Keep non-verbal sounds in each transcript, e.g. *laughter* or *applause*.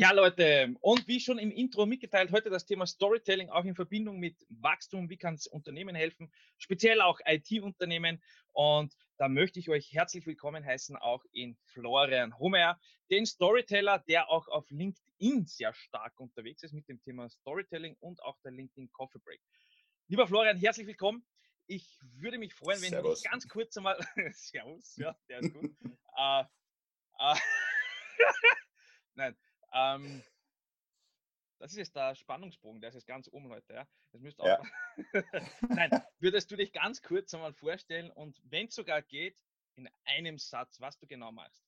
Ja, Leute, und wie schon im Intro mitgeteilt, heute das Thema Storytelling auch in Verbindung mit Wachstum. Wie kann es Unternehmen helfen, speziell auch IT-Unternehmen. Und da möchte ich euch herzlich willkommen heißen, auch in Florian Homer, den Storyteller, der auch auf LinkedIn sehr stark unterwegs ist mit dem Thema Storytelling und auch der LinkedIn Coffee Break. Lieber Florian, herzlich willkommen. Ich würde mich freuen, wenn Servus. du ganz kurz einmal. *laughs* Servus, ja, der ist gut. *laughs* äh, äh, *laughs* Nein. Ähm, das ist jetzt der Spannungsbogen, der ist jetzt ganz oben, Leute. Ja? Das müsst ja. *laughs* Nein, würdest du dich ganz kurz einmal vorstellen und wenn es sogar geht, in einem Satz, was du genau machst?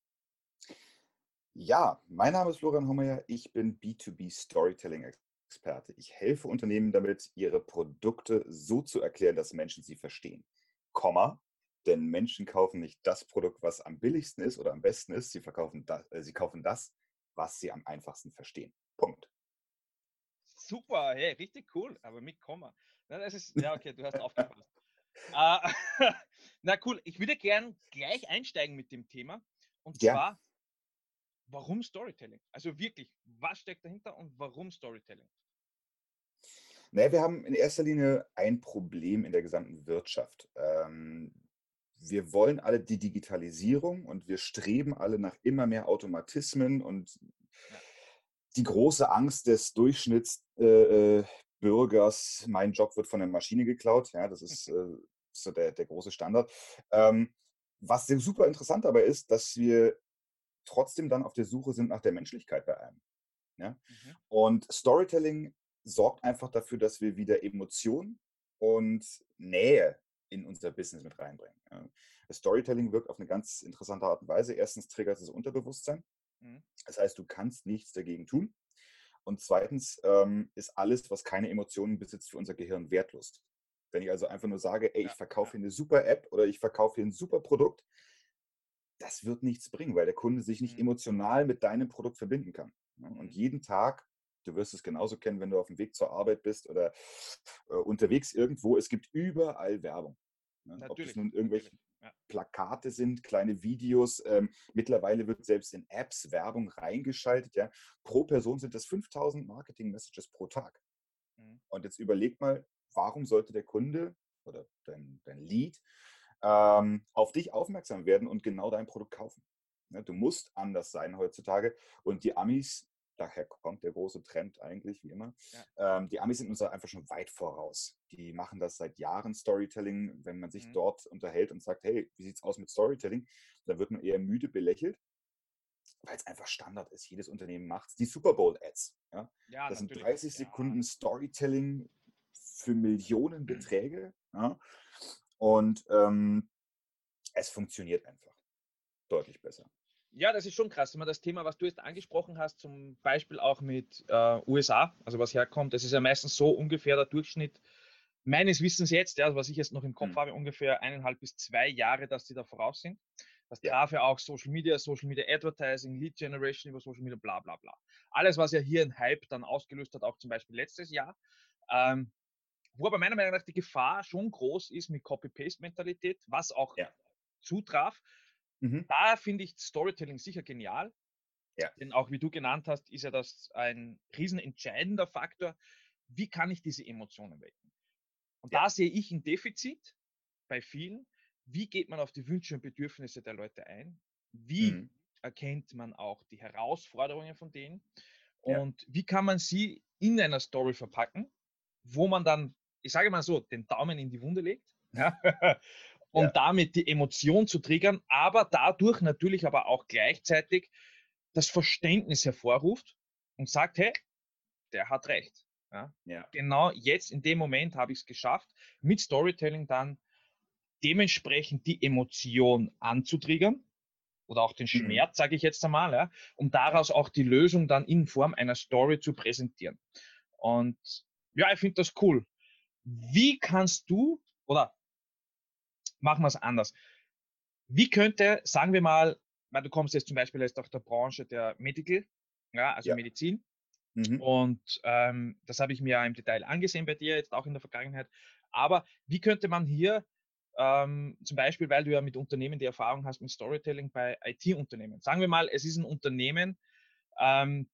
Ja, mein Name ist Florian Hommeyer. Ich bin B2B Storytelling Experte. Ich helfe Unternehmen damit, ihre Produkte so zu erklären, dass Menschen sie verstehen. Komma, denn Menschen kaufen nicht das Produkt, was am billigsten ist oder am besten ist. Sie, verkaufen das, äh, sie kaufen das, was sie am einfachsten verstehen. Punkt. Super, hey, richtig cool, aber mit Komma. Na, das ist, ja, okay, du hast aufgepasst. uh, *laughs* *laughs* na cool, ich würde gern gleich einsteigen mit dem Thema. Und ja. zwar, warum Storytelling? Also wirklich, was steckt dahinter und warum Storytelling? Naja, wir haben in erster Linie ein Problem in der gesamten Wirtschaft. Ähm, wir wollen alle die Digitalisierung und wir streben alle nach immer mehr Automatismen und die große Angst des Durchschnittsbürgers, äh, äh mein Job wird von der Maschine geklaut, ja, das ist *laughs* äh, so der, der große Standard. Ähm, was super interessant dabei ist, dass wir trotzdem dann auf der Suche sind nach der Menschlichkeit bei einem. Ja? Mhm. Und Storytelling sorgt einfach dafür, dass wir wieder Emotionen und Nähe in unser Business mit reinbringen. Das Storytelling wirkt auf eine ganz interessante Art und Weise. Erstens triggert es das Unterbewusstsein. Mhm. Das heißt, du kannst nichts dagegen tun. Und zweitens ähm, ist alles, was keine Emotionen besitzt, für unser Gehirn wertlos. Wenn ich also einfach nur sage, ey, ich verkaufe hier eine super App oder ich verkaufe hier ein super Produkt, das wird nichts bringen, weil der Kunde sich nicht mhm. emotional mit deinem Produkt verbinden kann. Und mhm. jeden Tag Du wirst es genauso kennen, wenn du auf dem Weg zur Arbeit bist oder äh, unterwegs irgendwo. Es gibt überall Werbung. Ne? Ob es nun irgendwelche ja. Plakate sind, kleine Videos. Ähm, mittlerweile wird selbst in Apps Werbung reingeschaltet. Ja? Pro Person sind das 5000 Marketing-Messages pro Tag. Mhm. Und jetzt überleg mal, warum sollte der Kunde oder dein, dein Lead ähm, auf dich aufmerksam werden und genau dein Produkt kaufen? Ne? Du musst anders sein heutzutage. Und die Amis daher kommt der große Trend eigentlich, wie immer. Ja. Ähm, die Amis sind uns einfach schon weit voraus. Die machen das seit Jahren, Storytelling. Wenn man sich mhm. dort unterhält und sagt, hey, wie sieht es aus mit Storytelling, dann wird man eher müde belächelt, weil es einfach Standard ist. Jedes Unternehmen macht es. Die Super Bowl-Ads. Ja? ja? das sind 30 Sekunden Storytelling für Millionen Beträge. Ja? Und ähm, es funktioniert einfach deutlich besser. Ja, das ist schon krass. Man das Thema, was du jetzt angesprochen hast, zum Beispiel auch mit äh, USA, also was herkommt, das ist ja meistens so ungefähr der Durchschnitt meines Wissens jetzt, ja, was ich jetzt noch im Kopf mhm. habe, ungefähr eineinhalb bis zwei Jahre, dass die da voraus sind. Das traf ja auch Social Media, Social Media Advertising, Lead Generation über Social Media, bla bla bla. Alles, was ja hier ein Hype dann ausgelöst hat, auch zum Beispiel letztes Jahr. Ähm, wo aber meiner Meinung nach die Gefahr schon groß ist mit Copy-Paste-Mentalität, was auch ja. zutraf. Mhm. Da finde ich Storytelling sicher genial. Ja. Denn auch wie du genannt hast, ist ja das ein riesenentscheidender Faktor. Wie kann ich diese Emotionen wecken? Und ja. da sehe ich ein Defizit bei vielen. Wie geht man auf die Wünsche und Bedürfnisse der Leute ein? Wie mhm. erkennt man auch die Herausforderungen von denen? Und ja. wie kann man sie in einer Story verpacken, wo man dann, ich sage mal so, den Daumen in die Wunde legt ja? *laughs* um ja. damit die Emotion zu triggern, aber dadurch natürlich aber auch gleichzeitig das Verständnis hervorruft und sagt, hey, der hat recht. Ja? ja. Genau jetzt in dem Moment habe ich es geschafft, mit Storytelling dann dementsprechend die Emotion anzutriggern oder auch den mhm. Schmerz, mhm. sage ich jetzt einmal, ja, um daraus auch die Lösung dann in Form einer Story zu präsentieren. Und ja, ich finde das cool. wie kannst du, oder machen wir es anders, wie könnte, sagen wir mal, weil du kommst jetzt zum Beispiel aus der Branche der Medical, ja, also ja. Medizin, mhm. und ähm, das habe ich mir im Detail angesehen bei dir, jetzt auch in der Vergangenheit, aber wie könnte man hier ähm, zum Beispiel, weil du ja mit Unternehmen die Erfahrung hast mit Storytelling bei IT-Unternehmen. Sagen wir mal, es ist ein Unternehmen, ähm,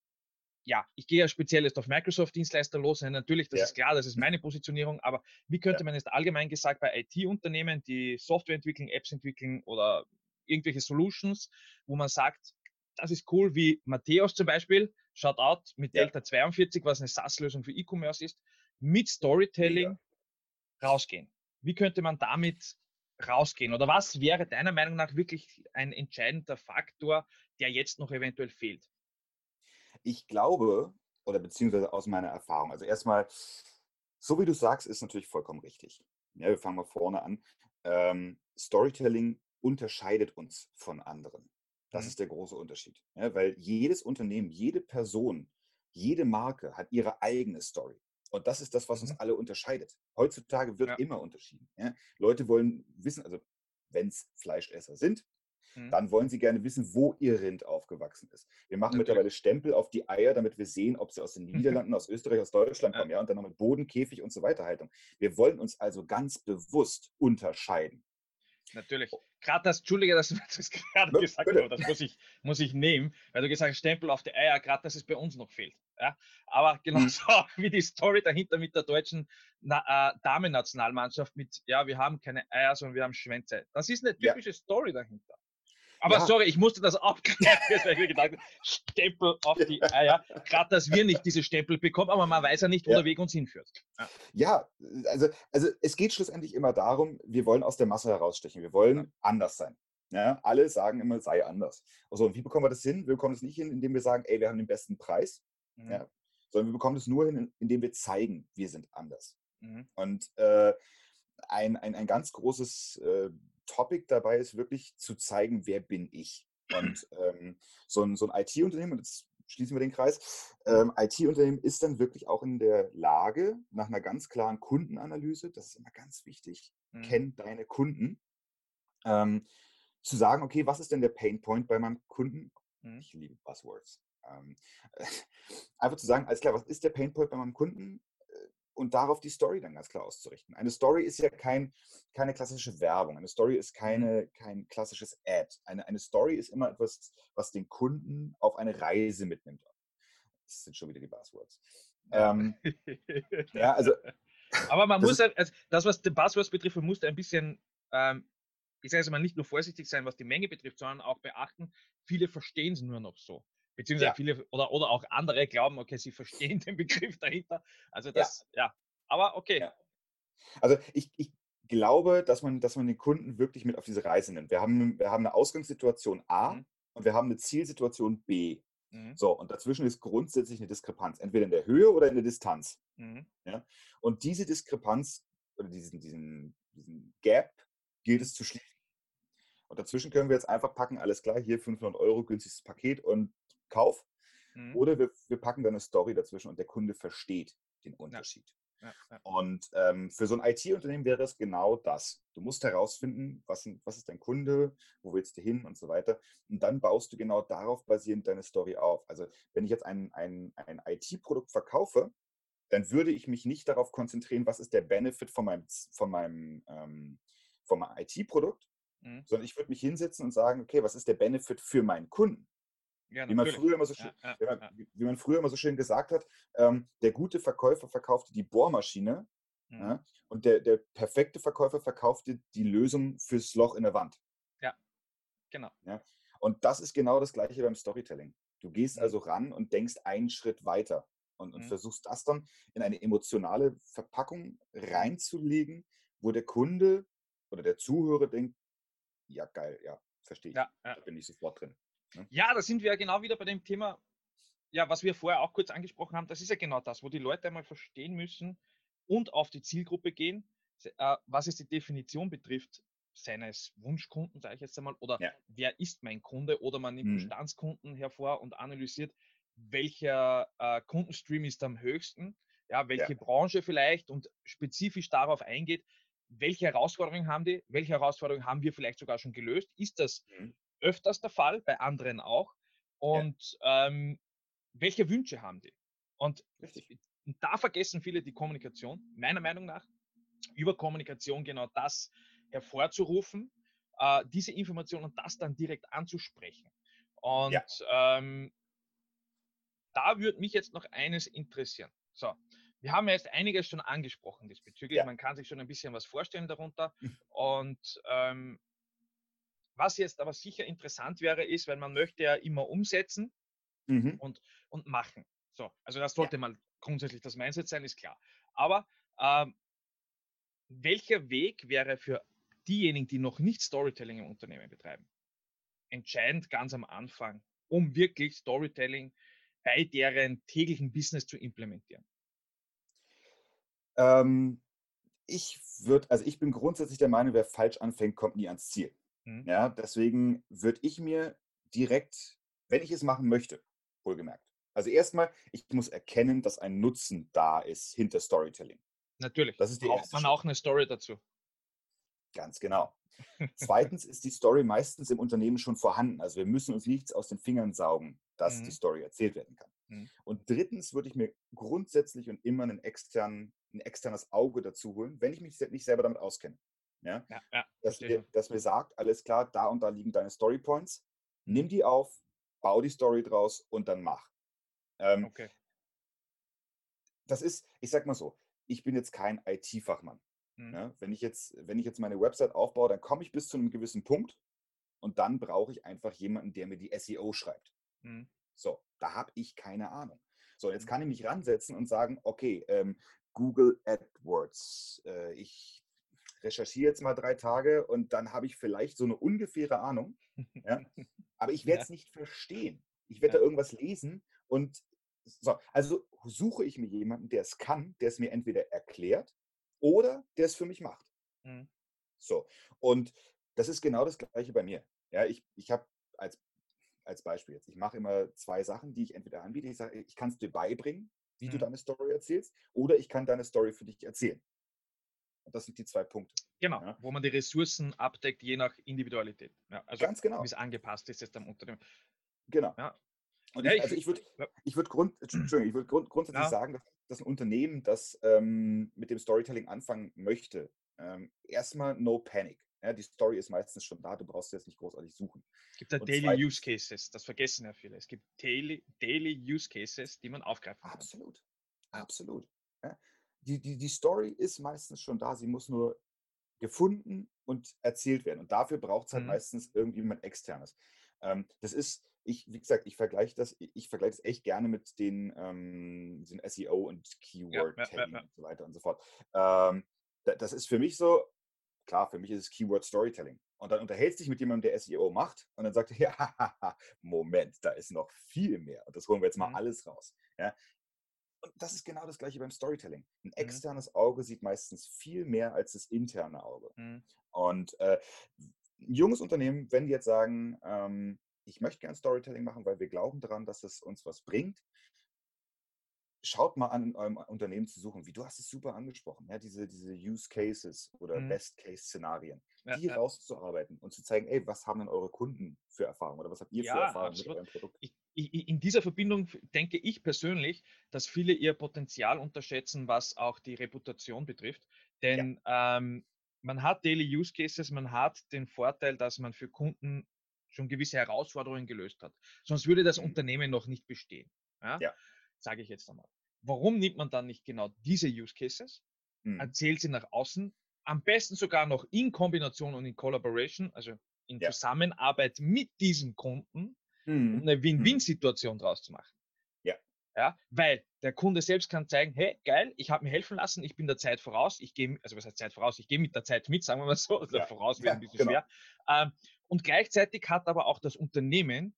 ja, ich gehe ja speziell jetzt auf Microsoft-Dienstleister los. Natürlich, das ja. ist klar, das ist meine Positionierung, aber wie könnte ja. man jetzt allgemein gesagt bei IT-Unternehmen, die Software entwickeln, Apps entwickeln oder irgendwelche Solutions, wo man sagt, das ist cool, wie Matthäus zum Beispiel, Shoutout mit. Delta 42, was eine SaaS-Lösung für E-Commerce ist, mit Storytelling rausgehen. Wie könnte man damit rausgehen? Oder was wäre deiner Meinung nach wirklich ein entscheidender Faktor, der jetzt noch eventuell fehlt? Ich glaube, oder beziehungsweise aus meiner Erfahrung, also erstmal, so wie du sagst, ist natürlich vollkommen richtig. Ja, wir fangen mal vorne an. Ähm, Storytelling unterscheidet uns von anderen. Das mhm. ist der große Unterschied. Ja, weil jedes Unternehmen, jede Person, jede Marke hat ihre eigene Story. Und das ist das, was uns mhm. alle unterscheidet. Heutzutage wird ja. immer unterschieden. Ja? Leute wollen wissen, also wenn es Fleischesser sind, mhm. dann wollen sie gerne wissen, wo ihr Rind aufgewachsen ist. Wir machen Natürlich. mittlerweile Stempel auf die Eier, damit wir sehen, ob sie aus den *laughs* Niederlanden, aus Österreich, aus Deutschland kommen. Ja, und dann noch mit Boden, Käfig und so weiter Haltung. Wir wollen uns also ganz bewusst unterscheiden. Natürlich. Gerade das, Entschuldige, dass du *laughs* das gerade ja, gesagt hast, das muss ich, muss ich nehmen, weil du gesagt hast, Stempel auf die Eier, gerade dass es bei uns noch fehlt. Ja? Aber genauso *laughs* mhm. wie die Story dahinter mit der deutschen äh, Damen-Nationalmannschaft mit, ja, wir haben keine Eier, sondern wir haben Schwänze. Das ist eine typische ja. Story dahinter. Aber ja. sorry, ich musste das *laughs* abgreifen, weil ich mir gedacht habe, Stempel auf die Eier. Gerade, dass wir nicht diese Stempel bekommen, aber man weiß ja nicht, wo ja. der Weg uns hinführt. Ja. ja, also, also es geht schlussendlich immer darum, wir wollen aus der Masse herausstechen. Wir wollen anders sein. Ja, alle sagen immer, sei anders. Also, und wie bekommen wir das hin? Wir bekommen es nicht hin, indem wir sagen, ey, wir haben den besten Preis, mhm. ja, sondern wir bekommen es nur hin, indem wir zeigen, wir sind anders. Mhm. Und äh, ein, ein, ein ganz großes äh, Topic dabei ist wirklich zu zeigen, wer bin ich. Und *clears throat* ähm, so ein, so ein IT-Unternehmen, und jetzt schließen wir den Kreis, ähm, IT-Unternehmen ist dann wirklich auch in der Lage, nach einer ganz klaren Kundenanalyse, das ist immer ganz wichtig, mhm. kenn deine Kunden, ähm, zu sagen, okay, was ist denn der Pain Point bei meinem Kunden? Mhm. Ich liebe Buzzwords. Ähm, *laughs* einfach zu sagen, alles klar, was ist der Pain Point bei meinem Kunden? Und darauf die Story dann ganz klar auszurichten. Eine Story ist ja kein, keine klassische Werbung. Eine Story ist mhm. keine, kein klassisches Ad. Eine, eine Story ist immer etwas, was den Kunden auf eine Reise mitnimmt. Das sind schon wieder die Buzzwords. Ähm, *laughs* ja, also. Aber man *laughs* muss, halt, also das, was die Buzzwords betrifft, man muss ein bisschen, ähm, ich sage es mal, nicht nur vorsichtig sein, was die Menge betrifft, sondern auch beachten, viele verstehen es nur noch so. Beziehungsweise ja. viele oder, oder auch andere glauben, okay, sie verstehen *laughs* den Begriff dahinter. Also das, ja, ja. aber okay. Ja. Also ich, ich glaube, dass man, dass man den Kunden wirklich mit auf diese Reise nimmt. Wir haben, wir haben eine Ausgangssituation A mhm. und wir haben eine Zielsituation B. Mhm. So, und dazwischen ist grundsätzlich eine Diskrepanz, entweder in der Höhe oder in der Distanz. Mhm. Ja? Und diese Diskrepanz oder diesen, diesen, diesen Gap gilt es zu schließen. Und dazwischen können wir jetzt einfach packen, alles klar, hier 500 Euro, günstigstes Paket und Kauf. Mhm. Oder wir, wir packen dann eine Story dazwischen und der Kunde versteht den Unterschied. Ja. Ja, Und ähm, für so ein IT-Unternehmen wäre es genau das. Du musst herausfinden, was, was ist dein Kunde, wo willst du hin und so weiter. Und dann baust du genau darauf basierend deine Story auf. Also wenn ich jetzt ein, ein, ein IT-Produkt verkaufe, dann würde ich mich nicht darauf konzentrieren, was ist der Benefit von meinem, von meinem, ähm, von meinem IT-Produkt, mhm. sondern ich würde mich hinsetzen und sagen, okay, was ist der Benefit für meinen Kunden? Ja, wie, man früher immer so schön, ja, ja, wie man früher immer so schön gesagt hat, ähm, der gute Verkäufer verkaufte die Bohrmaschine mhm. und der, der perfekte Verkäufer verkaufte die Lösung fürs Loch in der Wand. Ja, genau. Und das ist genau das gleiche beim Storytelling. Du gehst mhm. also ran und denkst einen Schritt weiter und, und mhm. versuchst das dann in eine emotionale Verpackung reinzulegen, wo der Kunde oder der Zuhörer denkt, ja geil, ja, verstehe ich. Ja, ja. Da bin ich sofort drin. Ne? Ja, da sind wir ja genau wieder bei dem Thema, ja, was wir vorher auch kurz angesprochen haben. Das ist ja genau das, wo die Leute einmal verstehen müssen und auf die Zielgruppe gehen, äh, was es die Definition betrifft seines Wunschkunden, sage ich jetzt einmal, oder ja. wer ist mein Kunde, oder man nimmt mhm. Bestandskunden hervor und analysiert, welcher äh, Kundenstream ist am höchsten, ja, welche Ja. Branche vielleicht und spezifisch darauf eingeht, welche Herausforderungen haben die, welche Herausforderungen haben wir vielleicht sogar schon gelöst. Ist das Mhm. Öfters der Fall, bei anderen auch? Und ähm, welche Wünsche haben die? Und Richtig. da vergessen viele die Kommunikation, meiner Meinung nach, über Kommunikation genau das hervorzurufen, äh, diese Information und das dann direkt anzusprechen. Und Ja. ähm, da würde mich jetzt noch eines interessieren. So, wir haben ja jetzt einiges schon angesprochen diesbezüglich. Ja. Man kann sich schon ein bisschen was vorstellen darunter. Mhm. Und ähm, was jetzt aber sicher interessant wäre, ist, wenn man möchte ja immer umsetzen Mhm. und machen. So, also das sollte mal grundsätzlich das Mindset sein, ist klar. Aber ähm, welcher Weg wäre für diejenigen, die noch nicht Storytelling im Unternehmen betreiben, entscheidend ganz am Anfang, um wirklich Storytelling bei deren täglichen Business zu implementieren? Ähm, ich würde, also ich bin grundsätzlich der Meinung, wer falsch anfängt, kommt nie ans Ziel. Mhm. Ja, deswegen würde ich mir direkt, wenn ich es machen möchte, wohlgemerkt. Also erstmal, ich muss erkennen, dass ein Nutzen da ist hinter Storytelling. Natürlich. Das ist die Braucht man Schritt. auch eine Story dazu. Ganz genau. *laughs* Zweitens ist die Story meistens im Unternehmen schon vorhanden. Also wir müssen uns nichts aus den Fingern saugen, dass Mhm. die Story erzählt werden kann. Mhm. Und drittens würde ich mir grundsätzlich und immer einen externen, ein externes Auge dazu holen, wenn ich mich nicht selber damit auskenne. Ja? Ja, ja, Dass, schon. dass mir sagt, alles klar, da und da liegen deine Story Points, nimm die auf, bau die Story draus und dann mach. Ähm, Okay. das ist, ich sag mal so, ich bin jetzt kein IT-Fachmann. Mhm. Ne? Wenn, ich jetzt, wenn ich jetzt meine Website aufbaue, dann komme ich bis zu einem gewissen Punkt und dann brauche ich einfach jemanden, der mir die SEO schreibt. Mhm. So, da habe ich keine Ahnung. So, jetzt Mhm. kann ich mich ransetzen und sagen, okay, ähm, Google AdWords, äh, ich recherchiere jetzt mal drei Tage und dann habe ich vielleicht so eine ungefähre Ahnung, ja? aber ich *laughs* werde Ja. es nicht verstehen. Ich werde Ja. da irgendwas lesen und so, also suche ich mir jemanden, der es kann, der es mir entweder erklärt oder der es für mich macht. Mhm. So, und das ist genau das Gleiche bei mir. Ja, ich, ich habe als, als Beispiel jetzt, ich mache immer zwei Sachen, die ich entweder anbiete. Ich sage, ich kann es dir beibringen, wie du Mhm. deine Story erzählst, oder ich kann deine Story für dich erzählen. Und das sind die zwei Punkte. Genau, Ja. wo man die Ressourcen abdeckt, je nach Individualität. Ja, also Ganz genau. wie es angepasst ist jetzt am Unternehmen. Genau. Ja. Und ich, also ich würde ich würd grund, *clears throat* ich würd grund, grundsätzlich Ja. sagen, dass, dass ein Unternehmen, das ähm, mit dem Storytelling anfangen möchte, ähm, erstmal no panic. Ja, die Story ist meistens schon da, du brauchst jetzt nicht großartig suchen. Es gibt ja Und Daily Use Cases, das vergessen ja viele. Es gibt Daily, Daily Use Cases, die man aufgreifen kann. Absolut. Absolut. Ja. Die, die, die Story ist meistens schon da, sie muss nur gefunden und erzählt werden. Und dafür braucht es halt Mhm. meistens irgendjemand externes. Ähm, das ist, ich, wie gesagt, ich vergleiche das, ich vergleiche das echt gerne mit den, ähm, diesen SEO und Keyword ja, Tagging ja. und so weiter und so fort. Ähm, da, das ist für mich so, klar, für mich ist es Keyword Storytelling. Und dann unterhältst du dich mit jemandem, der SEO macht, und dann sagt er, *laughs* ja, *laughs* Moment, da ist noch viel mehr. Und das holen wir jetzt mal Mhm. alles raus. Ja? Und das ist genau das gleiche beim Storytelling. Ein Mhm. externes Auge sieht meistens viel mehr als das interne Auge. Mhm. Und äh, ein junges Unternehmen, wenn die jetzt sagen, ähm, ich möchte gern Storytelling machen, weil wir glauben daran, dass es uns was bringt, schaut mal an, in eurem Unternehmen zu suchen. Wie du hast es super angesprochen, ja, diese, diese Use Cases oder Mhm. Best Case Szenarien, Ja, die ja. rauszuarbeiten und zu zeigen, ey, was haben denn eure Kunden für Erfahrungen oder was habt ihr für Ja, Erfahrungen absolut. mit eurem Produkt? Ich, in dieser Verbindung denke ich persönlich, dass viele ihr Potenzial unterschätzen, was auch die Reputation betrifft. Denn ähm, man hat Daily Use Cases, man hat den Vorteil, dass man für Kunden schon gewisse Herausforderungen gelöst hat. Sonst würde das Mhm. Unternehmen noch nicht bestehen. Ja? Ja. Sage ich jetzt einmal. Warum nimmt man dann nicht genau diese Use Cases, Mhm. erzählt sie nach außen, am besten sogar noch in Kombination und in Collaboration, also in Ja. Zusammenarbeit mit diesem Kunden, um Mhm. eine Win-Win-Situation draus zu machen. Ja. Ja, weil der Kunde selbst kann zeigen, hey, geil, ich habe mir helfen lassen, ich bin der Zeit voraus, ich gehe, also was heißt Zeit voraus, ich gehe mit der Zeit mit, sagen wir mal so, also Ja. voraus wäre Ja, ein bisschen genau. schwer. Ähm, und gleichzeitig hat aber auch das Unternehmen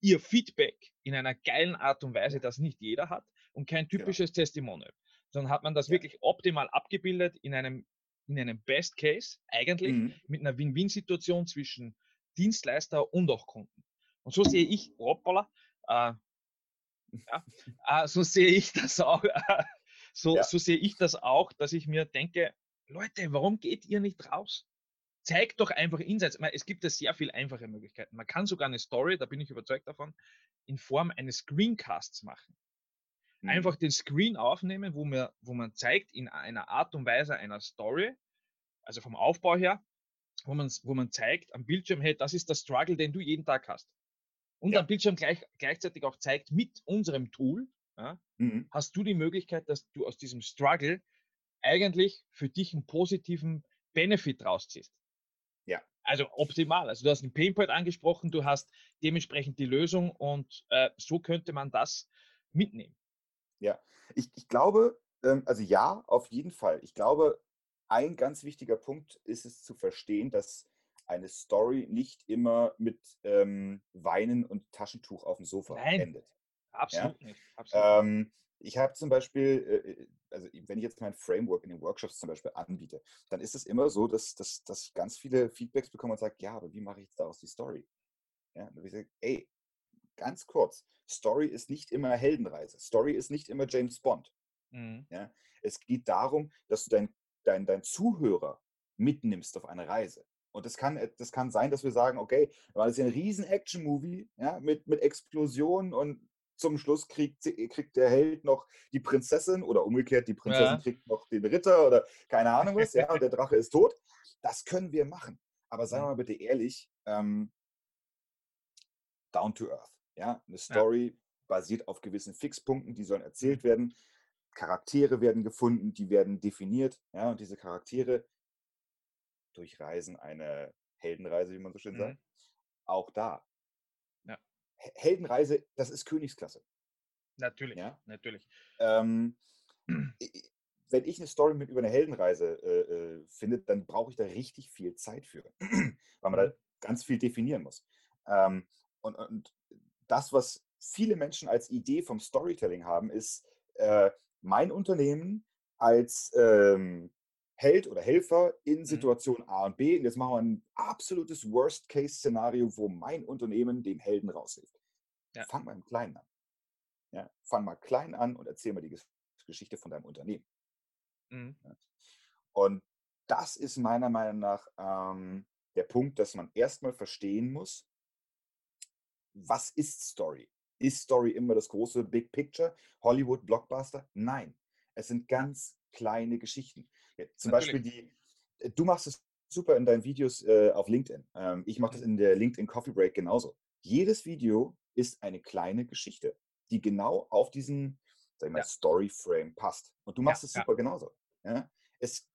ihr Feedback in einer geilen Art und Weise, das nicht jeder hat und kein Genau. typisches Testimonial, sondern hat man das Ja. wirklich optimal abgebildet in einem, in einem Best Case eigentlich Mhm. mit einer Win-Win-Situation zwischen Dienstleister und auch Kunden. Und so sehe ich, hoppala, äh, ja, äh, so sehe ich das auch, äh, so, Ja. so sehe ich das auch, dass ich mir denke, Leute, warum geht ihr nicht raus? Zeigt doch einfach Insights. Es gibt ja sehr viel einfache Möglichkeiten. Man kann sogar eine Story, da bin ich überzeugt davon, in Form eines Screencasts machen. Mhm. Einfach den Screen aufnehmen, wo man, wo man zeigt in einer Art und Weise einer Story, also vom Aufbau her, wo man, wo man zeigt am Bildschirm, hey, das ist der Struggle, den du jeden Tag hast. Und Ja. am Bildschirm gleich, gleichzeitig auch zeigt, mit unserem Tool, ja, Mhm. hast du die Möglichkeit, dass du aus diesem Struggle eigentlich für dich einen positiven Benefit rausziehst. Ja. Also optimal. Also du hast einen Painpoint angesprochen, du hast dementsprechend die Lösung und äh, so könnte man das mitnehmen. Ich, ich glaube, ähm, also ja, auf jeden Fall. Ich glaube, ein ganz wichtiger Punkt ist es zu verstehen, dass eine Story nicht immer mit ähm, Weinen und Taschentuch auf dem Sofa Nein. endet. Absolut nicht. Absolut. Ähm, ich habe zum Beispiel, äh, also wenn ich jetzt mein Framework in den Workshops zum Beispiel anbiete, dann ist es immer so, dass, dass, dass ich ganz viele Feedbacks bekomme und sage, ja, aber wie mache ich jetzt daraus die Story? Ja, und ich sage, ey, ganz kurz, Story ist nicht immer Heldenreise. Story ist nicht immer James Bond. Mhm. Es geht darum, dass du dein, dein, dein Zuhörer mitnimmst auf eine Reise. Und das kann, das kann sein, dass wir sagen, okay, das ja ein riesen Action-Movie ja, mit, mit Explosionen und zum Schluss kriegt, sie- kriegt der Held noch die Prinzessin oder umgekehrt, die Prinzessin Ja. kriegt noch den Ritter oder keine Ahnung was, ja, und der Drache ist tot. Das können wir machen. Aber seien wir mal bitte ehrlich, ähm, down to earth. Ja, eine Story basiert auf gewissen Fixpunkten, die sollen erzählt werden. Charaktere werden gefunden, die werden definiert. Ja, und diese Charaktere durchreisen eine Heldenreise, wie man so schön Mhm. sagt. Auch da. Ja. He- Heldenreise, das ist Königsklasse. Natürlich, Ja. natürlich. Ähm, *clears throat* wenn ich eine Story mit über eine Heldenreise äh, äh, finde, dann brauche ich da richtig viel Zeit für, *clears throat* weil man da Mhm. ganz viel definieren muss. Ähm, und, und das, was viele Menschen als Idee vom Storytelling haben, ist äh, mein Unternehmen als ähm, Held oder Helfer Mhm. in Situation A und B. Und jetzt machen wir ein absolutes Worst-Case-Szenario, wo mein Unternehmen dem Helden raushilft. Ja. Fang mal im Kleinen an. Ja, fang mal klein an und erzähl mal die Ges- Geschichte von deinem Unternehmen. Mhm. Und das ist meiner Meinung nach ähm, der Punkt, dass man erstmal verstehen muss, was ist Story? Ist Story immer das große Big Picture? Hollywood Blockbuster? Nein. Es sind ganz kleine Geschichten. Ja, zum Beispiel die, äh, du machst es super in deinen Videos äh, auf LinkedIn. Ähm, ich mache das Mhm. in der LinkedIn Coffee Break genauso. Jedes Video ist eine kleine Geschichte, die genau auf diesen sag ich mal, Ja. Story Frame passt. Und du Ja, machst es ja. super genauso. Ja? Es,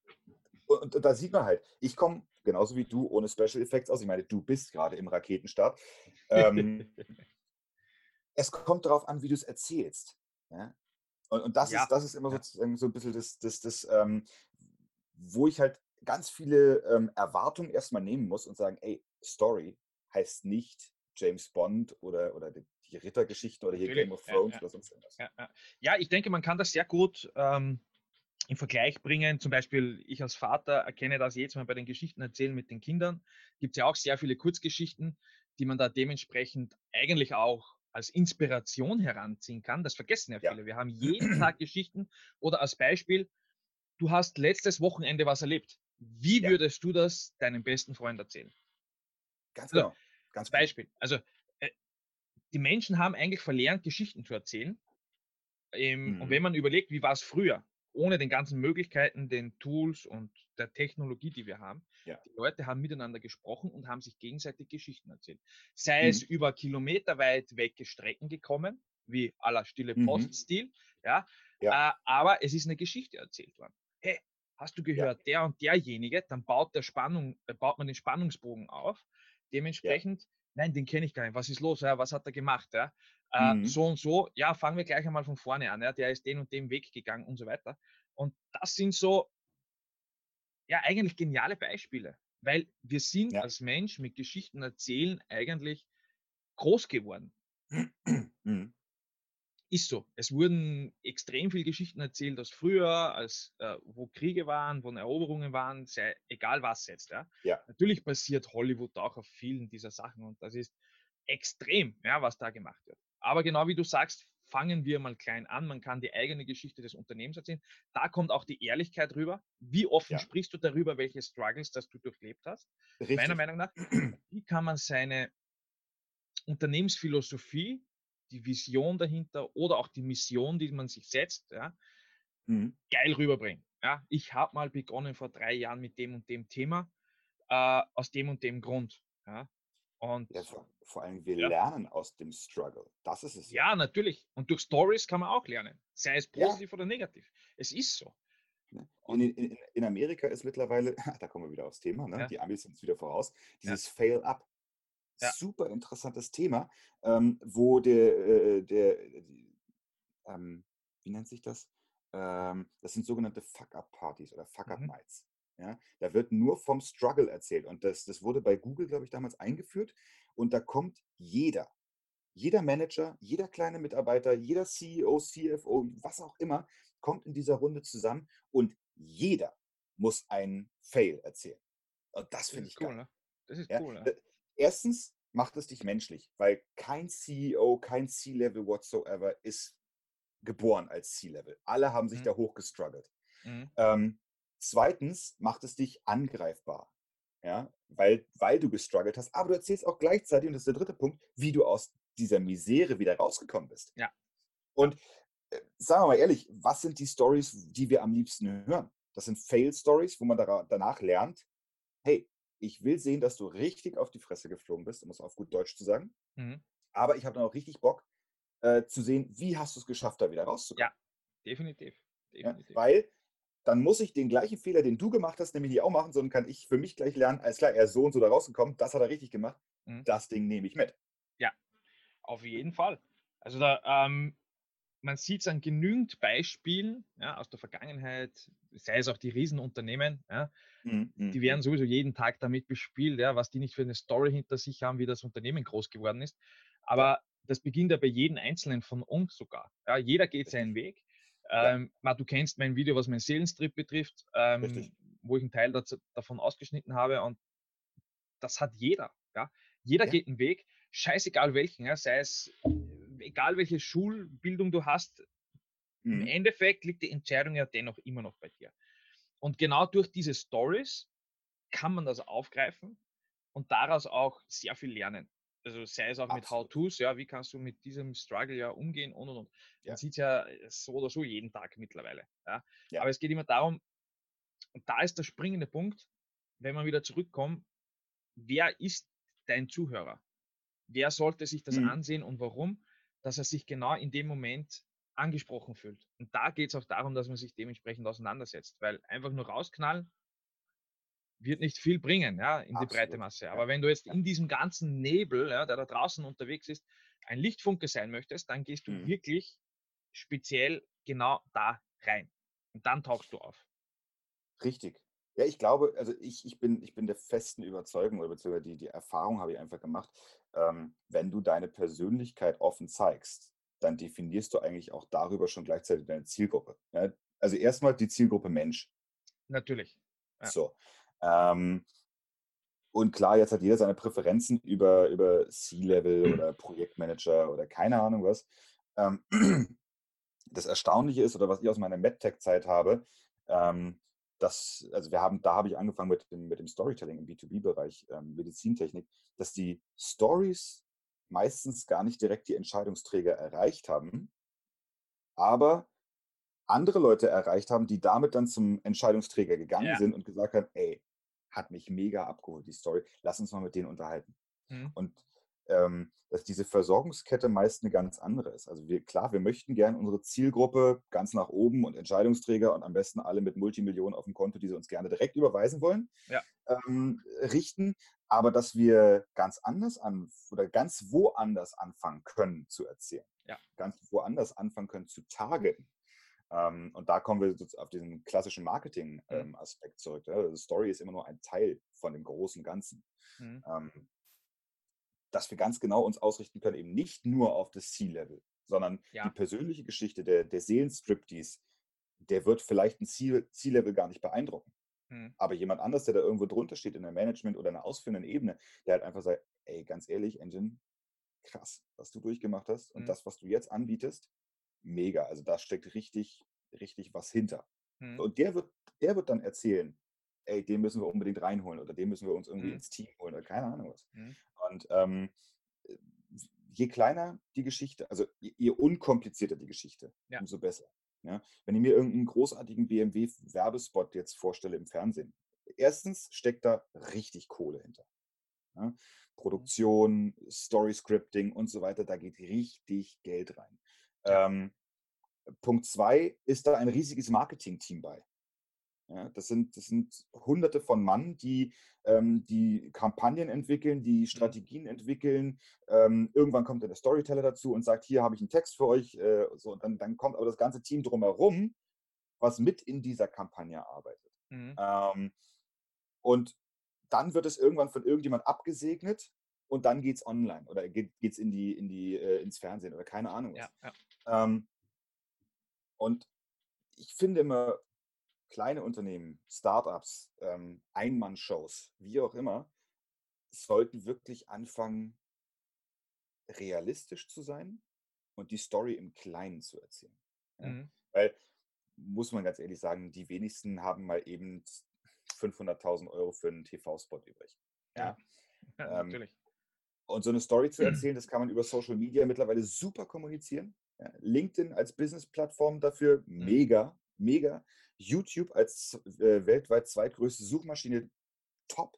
und, und da sieht man halt, ich komme genauso wie du ohne Special Effects aus. Ich meine, du bist gerade im Raketenstart. Ähm, *laughs* es kommt darauf an, wie du es erzählst. Ja? Und, und das, Ja, ist, das ist immer ja. sozusagen so ein bisschen das, das, das ähm, wo ich halt ganz viele ähm, Erwartungen erstmal nehmen muss und sagen, ey, Story heißt nicht James Bond oder, oder die, die Rittergeschichte oder hier Natürlich, Game of ja, Thrones ja. oder sonst irgendwas. Ja, ja. ja, ich denke, man kann das sehr gut ähm, im Vergleich bringen. Zum Beispiel, ich als Vater erkenne das jetzt mal bei den Geschichten erzählen mit den Kindern. Gibt es ja auch sehr viele Kurzgeschichten, die man da dementsprechend eigentlich auch als Inspiration heranziehen kann. Das vergessen ja Ja. viele. Wir haben *clears throat* jeden Tag Geschichten oder als Beispiel, du hast letztes Wochenende was erlebt. Wie Ja. würdest du das deinem besten Freund erzählen? Ganz Also, genau. Ganz genau. Beispiel. Also, äh, die Menschen haben eigentlich verlernt, Geschichten zu erzählen. Ähm, Und Mhm. wenn man überlegt, wie war es früher, ohne den ganzen Möglichkeiten, den Tools und der Technologie, die wir haben, Ja. die Leute haben miteinander gesprochen und haben sich gegenseitig Geschichten erzählt. Sei es Mhm. über kilometerweit wecke Strecken gekommen, wie la Stille Mhm. Post-Stil, ja, Ja. Äh, aber es ist eine Geschichte erzählt worden. Hast du gehört, der und derjenige, dann baut der Spannung, äh, baut man den Spannungsbogen auf. Dementsprechend, nein, den kenne ich gar nicht. Was ist los? Ja? Was hat er gemacht? Ja? Äh, Mhm. So und so, ja, fangen wir gleich einmal von vorne an. Ja? Der ist den und den Weg gegangen und so weiter. Und das sind so, ja, eigentlich geniale Beispiele, weil wir sind Ja. als Mensch mit Geschichten erzählen eigentlich groß geworden. *clears throat* Mhm. Ist so. Es wurden extrem viele Geschichten erzählt aus früher, als äh, wo Kriege waren, wo Eroberungen waren, sei, egal was jetzt. Ja. Ja. Natürlich basiert Hollywood auch auf vielen dieser Sachen und das ist extrem, ja, was da gemacht wird. Aber genau wie du sagst, fangen wir mal klein an. Man kann die eigene Geschichte des Unternehmens erzählen. Da kommt auch die Ehrlichkeit rüber. Wie offen ja. sprichst du darüber, welche Struggles das du durchlebt hast? Richtig. Meiner Meinung nach, wie kann man seine Unternehmensphilosophie, die Vision dahinter oder auch die Mission, die man sich setzt, ja, mhm. geil rüberbringen. Ja, ich habe mal begonnen vor drei Jahren mit dem und dem Thema, äh, aus dem und dem Grund. Ja. Und ja, vor, vor, allem, wir ja. lernen aus dem Struggle. Das ist es. Ja, natürlich. Und durch Stories kann man auch lernen. Sei es positiv oder negativ. Es ist so. Ne? In, in, in, Amerika ist mittlerweile, *laughs* da kommen wir wieder aufs Thema, ne? die Amis sind es wieder voraus, dieses Fail-Up. Super interessantes Thema, ähm, wo der, äh, der ähm, wie nennt sich das? Ähm, das sind sogenannte Fuck-Up-Partys oder Fuck-Up-Nights. Mhm. Ja, da wird nur vom Struggle erzählt. Und das, das wurde bei Google, glaube ich, damals eingeführt. Und da kommt jeder, jeder Manager, jeder kleine Mitarbeiter, jeder CEO, CFO, was auch immer, kommt in dieser Runde zusammen und jeder muss einen Fail erzählen. Und das finde ich cool. Ne? Das ist ja? cool. Ne? Erstens macht es dich menschlich, weil kein CEO, kein C-Level whatsoever ist geboren als C-Level. Alle haben sich mhm. da hochgestruggelt. Mhm. Ähm, Zweitens macht es dich angreifbar, ja, weil, weil du gestruggelt hast, aber du erzählst auch gleichzeitig, und das ist der dritte Punkt, wie du aus dieser Misere wieder rausgekommen bist. Ja. Und äh, sagen wir mal ehrlich, was sind die Stories, die wir am liebsten hören? Das sind Fail-Stories, wo man da, danach lernt, hey, ich will sehen, dass du richtig auf die Fresse geflogen bist, um es auf gut Deutsch zu sagen. Mhm. Aber ich habe dann auch richtig Bock äh, zu sehen, wie hast du es geschafft, da wieder rauszukommen. Ja, definitiv. definitiv. Ja, weil dann muss ich den gleichen Fehler, den du gemacht hast, nämlich nicht auch machen, sondern kann ich für mich gleich lernen, alles klar, er ist so und so da rausgekommen, das hat er richtig gemacht, mhm. das Ding nehme ich mit. Ja, auf jeden Fall. Also da, ähm, man sieht es an genügend Beispielen ja, aus der Vergangenheit, sei es auch die Riesenunternehmen, ja, mhm. die werden mhm. sowieso jeden Tag damit bespielt, ja, was die nicht für eine Story hinter sich haben, wie das Unternehmen groß geworden ist. Aber das beginnt ja bei jedem Einzelnen von uns sogar. Ja, jeder geht seinen Weg. Ähm, du kennst mein Video, was mein Seelenstrip betrifft, ähm, wo ich einen Teil dazu, davon ausgeschnitten habe und das hat jeder. Ja? Jeder geht einen Weg, scheißegal welchen, ja? sei es egal welche Schulbildung du hast, mhm. im Endeffekt liegt die Entscheidung ja dennoch immer noch bei dir. Und genau durch diese Stories kann man das aufgreifen und daraus auch sehr viel lernen. Also sei es auch Absolut. mit How-Tos, ja, wie kannst du mit diesem Struggle ja umgehen und und und. Man ja. sieht ja äh, so oder so jeden Tag mittlerweile. Ja. ja. Aber es geht immer darum, und da ist der springende Punkt, wenn man wieder zurückkommt, wer ist dein Zuhörer? Wer sollte sich das mhm. ansehen und warum? Dass er sich genau in dem Moment angesprochen fühlt. Und da geht es auch darum, dass man sich dementsprechend auseinandersetzt, weil einfach nur rausknallen wird nicht viel bringen, ja, in Absolut. die breite Masse. Aber wenn du jetzt in diesem ganzen Nebel, ja, der da draußen unterwegs ist, ein Lichtfunke sein möchtest, dann gehst du mhm. wirklich speziell genau da rein. Und dann tauchst du auf. Richtig. Ja, ich glaube, also ich, ich, bin, ich bin der festen Überzeugung, oder beziehungsweise die, die Erfahrung habe ich einfach gemacht, ähm, wenn du deine Persönlichkeit offen zeigst, dann definierst du eigentlich auch darüber schon gleichzeitig deine Zielgruppe. Ja? Also erstmal die Zielgruppe Mensch. Natürlich. Ja. So. Ähm, und klar, jetzt hat jeder seine Präferenzen über, über C-Level oder Projektmanager oder keine Ahnung was. Ähm, *clears throat* das Erstaunliche ist, oder was ich aus meiner MedTech-Zeit habe, ähm, dass, also wir haben, da habe ich angefangen mit dem, mit dem Storytelling im B2B-Bereich, ähm, Medizintechnik, dass die Stories meistens gar nicht direkt die Entscheidungsträger erreicht haben, aber andere Leute erreicht haben, die damit dann zum Entscheidungsträger gegangen ja. sind und gesagt haben, ey, hat mich mega abgeholt, die Story, lass uns mal mit denen unterhalten. Mhm. Und dass diese Versorgungskette meist eine ganz andere ist. Also wir, klar, wir möchten gerne unsere Zielgruppe ganz nach oben und Entscheidungsträger und am besten alle mit Multimillionen auf dem Konto, die sie uns gerne direkt überweisen wollen, ja. ähm, richten. Aber dass wir ganz anders an oder ganz woanders anfangen können zu erzählen. Ja. Ganz woanders anfangen können zu targeten. Ähm, und da kommen wir auf diesen klassischen Marketing-Aspekt mhm. zurück. Also Story ist immer nur ein Teil von dem großen Ganzen. Mhm. Dass wir ganz genau uns ausrichten können, eben nicht nur auf das C-Level, sondern ja. die persönliche Geschichte, der, der Seelenstriptease, der wird vielleicht ein C-Level gar nicht beeindrucken. Mhm. Aber jemand anders, der da irgendwo drunter steht in der Management oder einer ausführenden Ebene, der halt einfach sagt, ey, ganz ehrlich, Engine, krass, was du durchgemacht hast und mhm. das, was du jetzt anbietest, mega. Also da steckt richtig, richtig was hinter. Mhm. Und der wird, der wird dann erzählen, ey, den müssen wir unbedingt reinholen oder den müssen wir uns irgendwie Mhm. ins Team holen oder keine Ahnung was. Mhm. Und ähm, je kleiner die Geschichte, also je, je unkomplizierter die Geschichte, Ja. umso besser. Ja? Wenn ich mir irgendeinen großartigen BMW-Werbespot jetzt vorstelle im Fernsehen, erstens steckt da richtig Kohle hinter. Ja? Produktion, Story-Scripting und so weiter, da geht richtig Geld rein. Ähm, Punkt zwei ist da ein riesiges Marketing-Team bei. Ja, das, sind, das sind hunderte von Mann, die ähm, die Kampagnen entwickeln, die Strategien entwickeln. Ähm, irgendwann kommt dann der Storyteller dazu und sagt, hier habe ich einen Text für euch. Äh, so, und dann, dann kommt aber das ganze Team drumherum, was mit in dieser Kampagne arbeitet. Mhm. Ähm, und dann wird es irgendwann von irgendjemand abgesegnet und dann geht es online oder geht es in die, in die, äh, ins Fernsehen oder keine Ahnung was. Ja, ja. Ähm, und ich finde immer, kleine Unternehmen, Startups, ähm, Einmannshows, wie auch immer, sollten wirklich anfangen, realistisch zu sein und die Story im Kleinen zu erzählen. Ja? Mhm. Weil, muss man ganz ehrlich sagen, die wenigsten haben mal eben 500.000 Euro für einen TV-Spot übrig. Ja? *laughs* Ja, Ähm, natürlich. Und so eine Story zu *clears throat* erzählen, das kann man über Social Media mittlerweile super kommunizieren. Ja, LinkedIn als Business-Plattform dafür Mhm. mega, mega. YouTube als äh, weltweit zweitgrößte Suchmaschine top.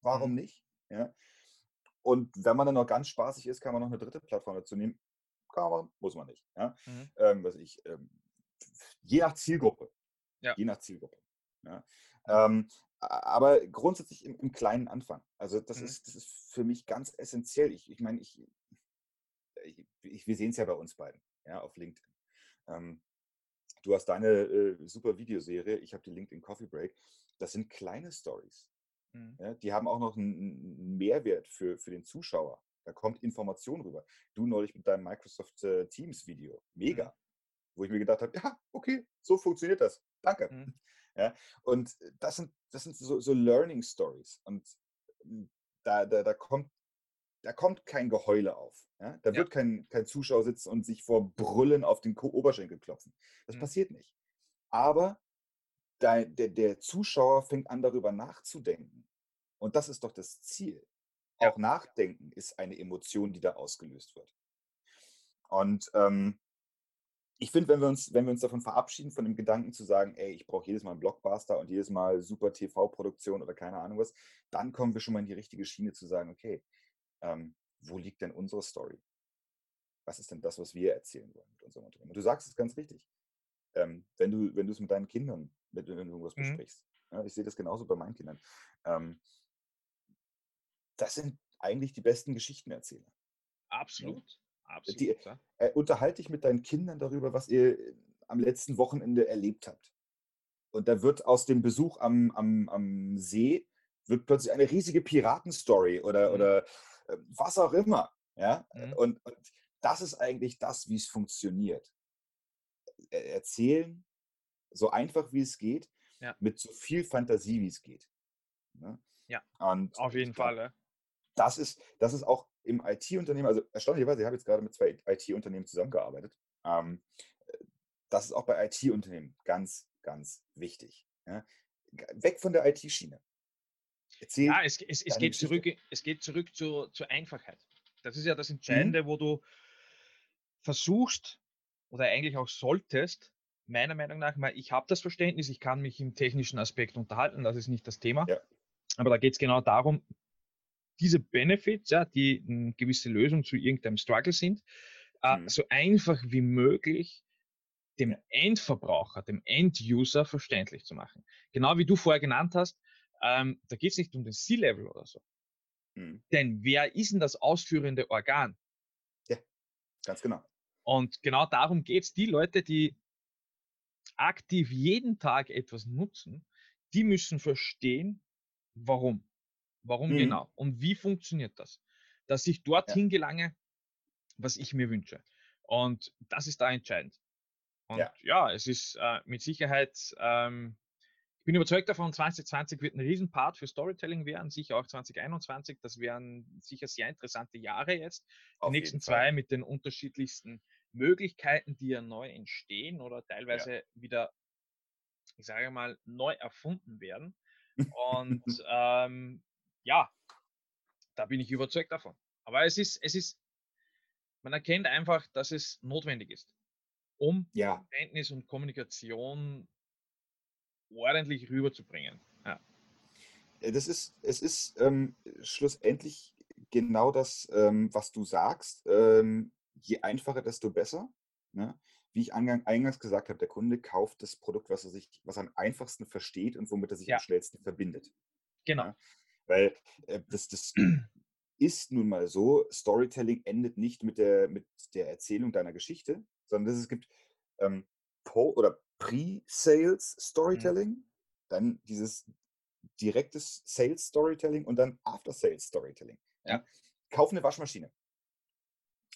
Warum Mhm. nicht? Ja. Und wenn man dann noch ganz spaßig ist, kann man noch eine dritte Plattform dazu nehmen. Kann man, muss man nicht. Ja. Mhm. Ähm, was ich, ähm, je nach Zielgruppe. Ja. Je nach Zielgruppe. Ja. Ähm, a- aber grundsätzlich im, im kleinen Anfang. Also das, Mhm. ist, das ist für mich ganz essentiell. Ich, ich meine, ich, ich, ich, wir sehen es ja bei uns beiden, ja, auf LinkedIn. Ähm, du hast deine äh, super Videoserie, ich habe die LinkedIn Coffee Break. Das sind kleine Stories. Mhm. Ja, die haben auch noch einen, Mehrwert für, für den Zuschauer. Da kommt Information rüber. Du neulich mit deinem Microsoft äh, Teams Video. Mega. Wo ich mir gedacht habe, ja, okay, so funktioniert das. Danke. Mhm. *laughs* Ja, und das sind, das sind so, so Learning Stories. Und mm, da, da, da, kommt, da kommt kein Geheule auf. Ja? Da Ja. wird kein, kein Zuschauer sitzen und sich vor Brüllen auf den Oberschenkel klopfen. Das Mhm. passiert nicht. Aber der, der, der Zuschauer fängt an, darüber nachzudenken. Und das ist doch das Ziel. Ja. Auch Nachdenken ist eine Emotion, die da ausgelöst wird. Und ähm, ich finde, wenn wir uns, wenn wir uns davon verabschieden, von dem Gedanken zu sagen, ey, ich brauche jedes Mal einen Blockbuster und jedes Mal super TV-Produktion oder keine Ahnung was, dann kommen wir schon mal in die richtige Schiene zu sagen, okay, ähm, wo liegt denn unsere Story? Was ist denn das, was wir erzählen wollen mit unserem Unternehmen? Und du sagst es ganz richtig. Ähm, wenn du, wenn du es mit deinen Kindern, mit wenn du irgendwas Mhm. besprichst, ja, ich sehe das genauso bei meinen Kindern. Ähm, das sind eigentlich die besten Geschichtenerzähler. Absolut. Absolut. Die- ja. äh, unterhalte dich mit deinen Kindern darüber, was ihr äh, am letzten Wochenende erlebt habt. Und da wird aus dem Besuch am, am, am See wird plötzlich eine riesige Piratenstory oder, Mhm. oder was auch immer. Ja? Mhm. Und, und das ist eigentlich das, wie es funktioniert. Er- Erzählen, so einfach wie es geht, Ja. mit so viel Fantasie, wie es geht. Ne? Ja, Und Auf jeden Fall. Ja. das ist, das ist auch im IT-Unternehmen, also erstaunlicherweise, ich habe jetzt gerade mit zwei IT-Unternehmen zusammengearbeitet. Ähm, äh, das ist auch bei IT-Unternehmen ganz, ganz wichtig. Ja? Weg von der IT-Schiene. Erzähl, Ja, es, es, es, geht Geschichte. zurück, es geht zurück zur, zur Einfachheit. Das ist ja Mhm. das Entscheidende, wo du versuchst oder eigentlich auch solltest, meiner Meinung nach, mal, ich habe das Verständnis, ich kann mich im technischen Aspekt unterhalten, das ist nicht das Thema. Ja. Aber da geht es genau darum, diese Benefits, ja, die eine gewisse Lösung zu irgendeinem Struggle sind, äh, Mhm. so einfach wie möglich dem. Endverbraucher, dem End-User verständlich zu machen. Genau wie du vorher genannt hast, ähm, da geht es nicht um den C-Level oder so. Mhm. Denn wer ist denn das ausführende Organ? ganz genau. Und genau darum geht es. Die Leute, die aktiv jeden Tag etwas nutzen, die müssen verstehen, warum. Warum Mhm. genau und wie funktioniert das. Dass ich dorthin gelange, was ich mir wünsche. Und das ist da entscheidend. Und ja, Ja. es ist äh, mit Sicherheit, ähm, ich bin überzeugt davon, 2020 wird ein Riesenpart für Storytelling werden, sicher auch 2021. Das wären sicher sehr interessante Jahre jetzt. Die Auf nächsten jeden zwei mit den unterschiedlichsten Möglichkeiten, die ja neu entstehen oder teilweise ja. wieder, ich sage mal, neu erfunden werden. Und *laughs* ähm, ja, da bin ich überzeugt davon. Aber es ist, es ist, man erkennt einfach, dass es notwendig ist, um ja. Verständnis und Kommunikation ordentlich rüberzubringen. Ja. Äh, das ist, es ist ähm, schlussendlich genau das, ähm, was du sagst. Ähm, je einfacher, desto besser. Ne? Wie ich eingangs gesagt habe, der Kunde kauft das Produkt, was er sich, was er am einfachsten versteht und womit er sich ja. am schnellsten verbindet. Genau. Ja? Weil äh, das, das ist nun mal so, Storytelling endet nicht mit der, mit der Erzählung deiner Geschichte, sondern es gibt ähm, oder Pre-Sales mhm. Storytelling, mhm. dann dieses direktes Sales Storytelling und dann After-Sales Storytelling. Ja. Kauf eine Waschmaschine.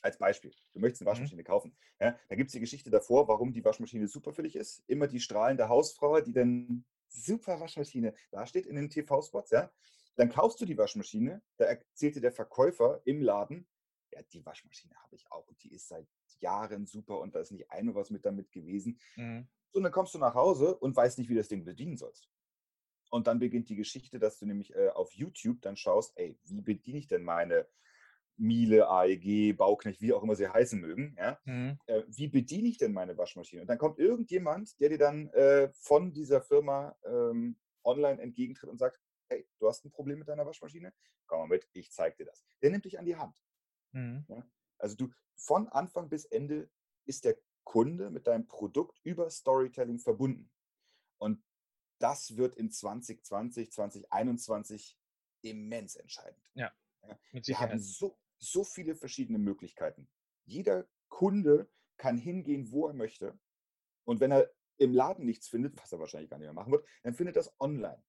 Als Beispiel. Du möchtest eine mhm. Waschmaschine mhm. kaufen. Ja, da gibt es die Geschichte davor, warum die Waschmaschine super für dich ist. Immer die strahlende Hausfrau, die dann super Waschmaschine da steht in den TV-Spots. Ja? Dann kaufst du die Waschmaschine, da erzählte der Verkäufer im Laden, ja, die Waschmaschine habe ich auch und die ist seit Jahren super und da ist nicht einmal was mit damit gewesen. Mhm. So, und dann kommst du nach Hause und weißt nicht, wie das Ding bedienen sollst. Und dann beginnt die Geschichte, dass du nämlich äh, auf YouTube dann schaust, ey, wie bediene ich denn meine Miele, AEG, Bauknecht, wie auch immer sie heißen mögen. Ja? Mhm. Äh, wie bediene ich denn meine Waschmaschine? Und dann kommt irgendjemand, der dir dann äh, von dieser Firma ähm, online entgegentritt und sagt, hey, du hast ein Problem mit deiner Waschmaschine? Komm mal mit, ich zeige dir das. Der nimmt dich an die Hand. Mhm. Ja? Also du, von Anfang bis Ende ist der Kunde mit deinem Produkt über Storytelling verbunden. Und das wird in 2020, 2021 immens entscheidend. Ja. Wir haben so, so viele verschiedene Möglichkeiten. Jeder Kunde kann hingehen, wo er möchte. Und wenn er im Laden nichts findet, was er wahrscheinlich gar nicht mehr machen wird, dann findet er das online.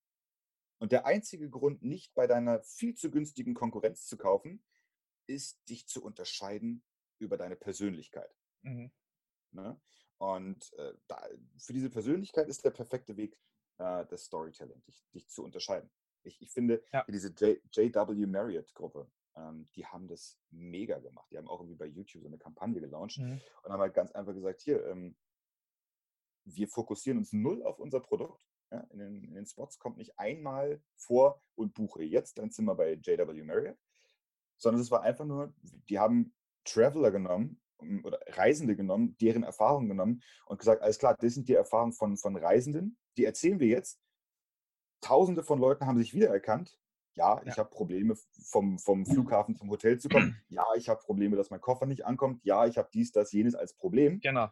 Und der einzige Grund, nicht bei deiner viel zu günstigen Konkurrenz zu kaufen, ist, dich zu unterscheiden über deine Persönlichkeit. Mhm. Ne? Und äh, da, für diese Persönlichkeit ist der perfekte Weg äh, das Storytelling, dich, dich, zu unterscheiden. Ich, ich finde, ja. diese J.W. Marriott-Gruppe, ähm, die haben das mega gemacht. Die haben auch irgendwie bei YouTube so eine Kampagne gelauncht mhm. und haben halt ganz einfach gesagt, hier, ähm, wir fokussieren uns null auf unser Produkt. Ja, in, den, in, den, Spots kommt nicht einmal vor und buche jetzt dein Zimmer bei JW Marriott, sondern es war einfach nur, die haben Traveler genommen oder Reisende genommen, deren Erfahrungen genommen und gesagt, alles klar, das sind die Erfahrungen von, von Reisenden, die erzählen wir jetzt. Tausende von Leuten haben sich wiedererkannt. Ja, ich ja. habe Probleme, vom, vom Flughafen zum Hotel zu kommen. *clears throat* Ja, ich habe Probleme, dass mein Koffer nicht ankommt. Ja, ich habe dies, das, jenes als Problem. Genau.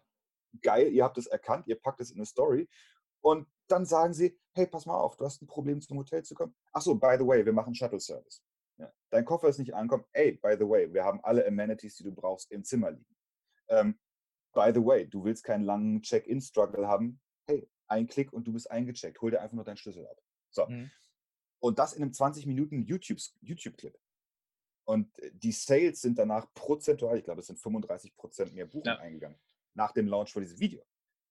Geil, ihr habt es erkannt, ihr packt es in eine Story. Und dann sagen sie, hey, pass mal auf, du hast ein Problem, zum Hotel zu kommen. Ach so, by the way, wir machen Shuttle-Service. Ja. Dein Koffer ist nicht ankommen. Hey, by the way, wir haben alle Amenities, die du brauchst, im Zimmer liegen. Ähm, by the way, du willst keinen langen Check-in-Struggle haben. Hey, ein Klick und du bist eingecheckt. Hol dir einfach nur deinen Schlüssel ab. So. Mhm. Und das in einem 20 Minuten YouTube-Clip. Und äh, die Sales sind danach prozentual, ich glaube, es sind 35 Prozent mehr Buchungen ja. eingegangen. Nach dem Launch von diesem Video.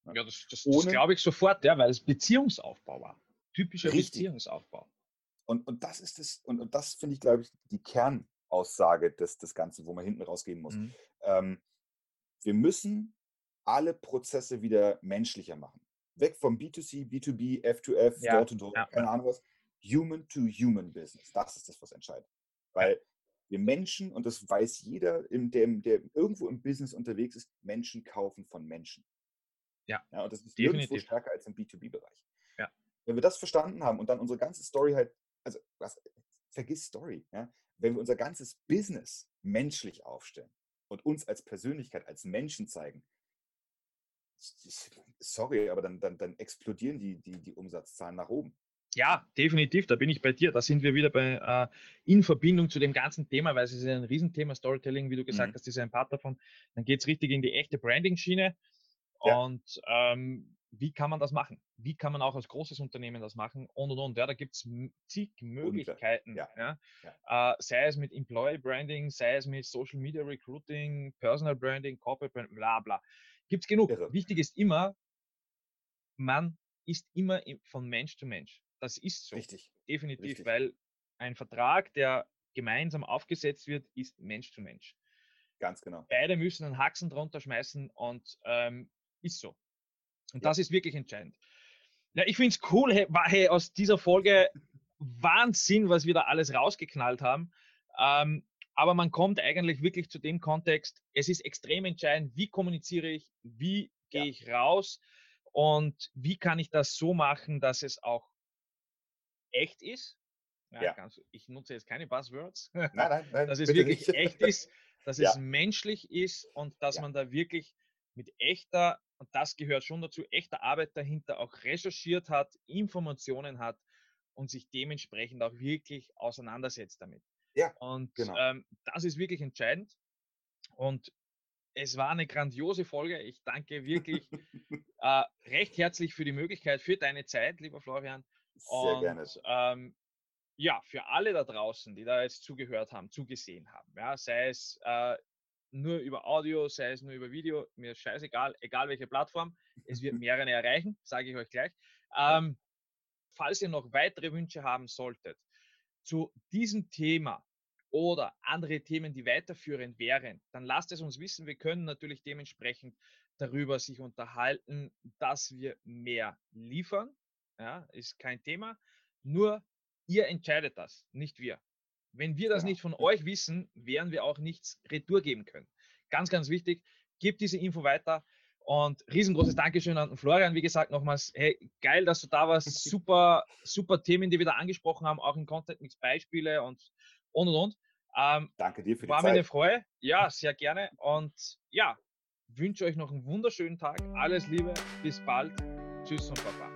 Ja, das, das, das glaube ich sofort, ja, weil es Beziehungsaufbau war. Typischer Richtig. Beziehungsaufbau. Und, und das ist es, und, und das finde ich, glaube ich, die Kernaussage des, des Ganzen, wo man hinten rausgehen muss. Mhm. Ähm, wir müssen alle Prozesse wieder menschlicher machen. Weg vom B2C, B2B, F2F, ja, Door-to-Door, ja, keine Ahnung was. Human-to-Human Business. Das ist das, was entscheidet. Weil wir Menschen, und das weiß jeder, der, der irgendwo im Business unterwegs ist, Menschen kaufen von Menschen. Ja. ja und das ist definitiv. nirgendwo stärker als im B2B-Bereich. Ja. Wenn wir das verstanden haben und dann unsere ganze Story halt, also was, vergiss Story, ja? wenn wir unser ganzes Business menschlich aufstellen und uns als Persönlichkeit, als Menschen zeigen, sorry, aber dann, dann, dann explodieren die, die, die Umsatzzahlen nach oben. Ja, definitiv, da bin ich bei dir. Da sind wir wieder bei äh, in Verbindung zu dem ganzen Thema, weil es ist ein Riesenthema Storytelling, wie du gesagt mhm. hast, ist ein Part davon. Dann geht es richtig in die echte Branding-Schiene. Ja. Und ähm, wie kann man das machen? Wie kann man auch als großes Unternehmen das machen? Und und und. Ja, da gibt es zig Möglichkeiten. Ja. Ja. ja. Äh, sei es mit Employee Branding, sei es mit Social Media Recruiting, Personal Branding, Corporate Branding, bla bla. Gibt es genug. Irre. Wichtig ist immer, man ist immer von Mensch zu Mensch. Das ist so. Richtig. Definitiv, Richtig. weil ein Vertrag, der gemeinsam aufgesetzt wird, ist Mensch zu Mensch. Ganz genau. Beide müssen einen Haxen drunter schmeißen und ähm, ist so. Und ja. das ist wirklich entscheidend. Ja, ich finde es cool, hey, hey, aus dieser Folge Wahnsinn, was wir da alles rausgeknallt haben. Ähm, aber man kommt eigentlich wirklich zu dem Kontext, es ist extrem entscheidend, wie kommuniziere ich, wie gehe ja. ich raus und wie kann ich das so machen, dass es auch echt ist. Ja, ja. Ganz, ich nutze jetzt keine Buzzwords. Nein, nein, nein. *laughs* dass es wirklich nicht. echt ist, dass es menschlich ist und dass man da wirklich mit echter, und das gehört schon dazu, echter Arbeit dahinter auch recherchiert hat, Informationen hat und sich dementsprechend auch wirklich auseinandersetzt damit. Ja. Und genau. ähm, das ist wirklich entscheidend. Und es war eine grandiose Folge. Ich danke wirklich *laughs* äh, recht herzlich für die Möglichkeit, für deine Zeit, lieber Florian. Sehr und, gerne. Ähm, ja, für alle da draußen, die da jetzt zugehört haben, zugesehen haben, ja, sei es äh, nur über Audio, sei es nur über Video, mir ist scheißegal, egal welche Plattform, es wird *laughs* mehrere erreichen, sage ich euch gleich. Ähm, falls ihr noch weitere Wünsche haben solltet zu diesem Thema oder andere Themen, die weiterführend wären, dann lasst es uns wissen. Wir können natürlich dementsprechend darüber sich unterhalten, dass wir mehr liefern. Ja, ist kein Thema. Nur ihr entscheidet das, nicht wir. Wenn wir das ja. nicht von euch wissen, werden wir auch nichts retour geben können. Ganz, ganz wichtig, gebt diese Info weiter. Und riesengroßes Dankeschön an Florian. Wie gesagt, nochmals, hey, geil, dass du da warst. *laughs* Super, super Themen, die wir da angesprochen haben, auch im Content Mix Beispiele und und und und. Ähm, Danke dir für die war Zeit. War mir eine Freude. Ja, sehr gerne. Und ja, wünsche euch noch einen wunderschönen Tag. Alles Liebe. Bis bald. Tschüss und Baba.